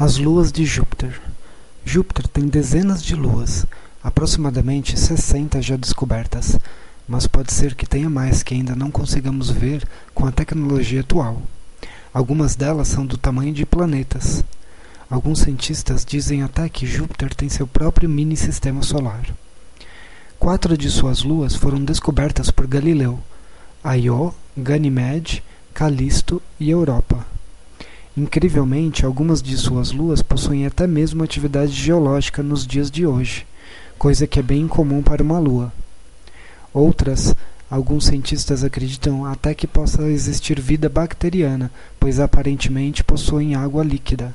As luas de Júpiter. Júpiter tem dezenas de luas, aproximadamente 60 já descobertas, mas pode ser que tenha mais que ainda não consigamos ver com a tecnologia atual. Algumas delas são do tamanho de planetas. Alguns cientistas dizem até que Júpiter tem seu próprio mini-sistema solar. Quatro de suas luas foram descobertas por Galileu: Io, Ganymede, Calisto e Europa. Incrivelmente, algumas de suas luas possuem até mesmo atividade geológica nos dias de hoje, coisa que é bem incomum para uma lua. Outras, alguns cientistas acreditam até que possa existir vida bacteriana, pois aparentemente possuem água líquida.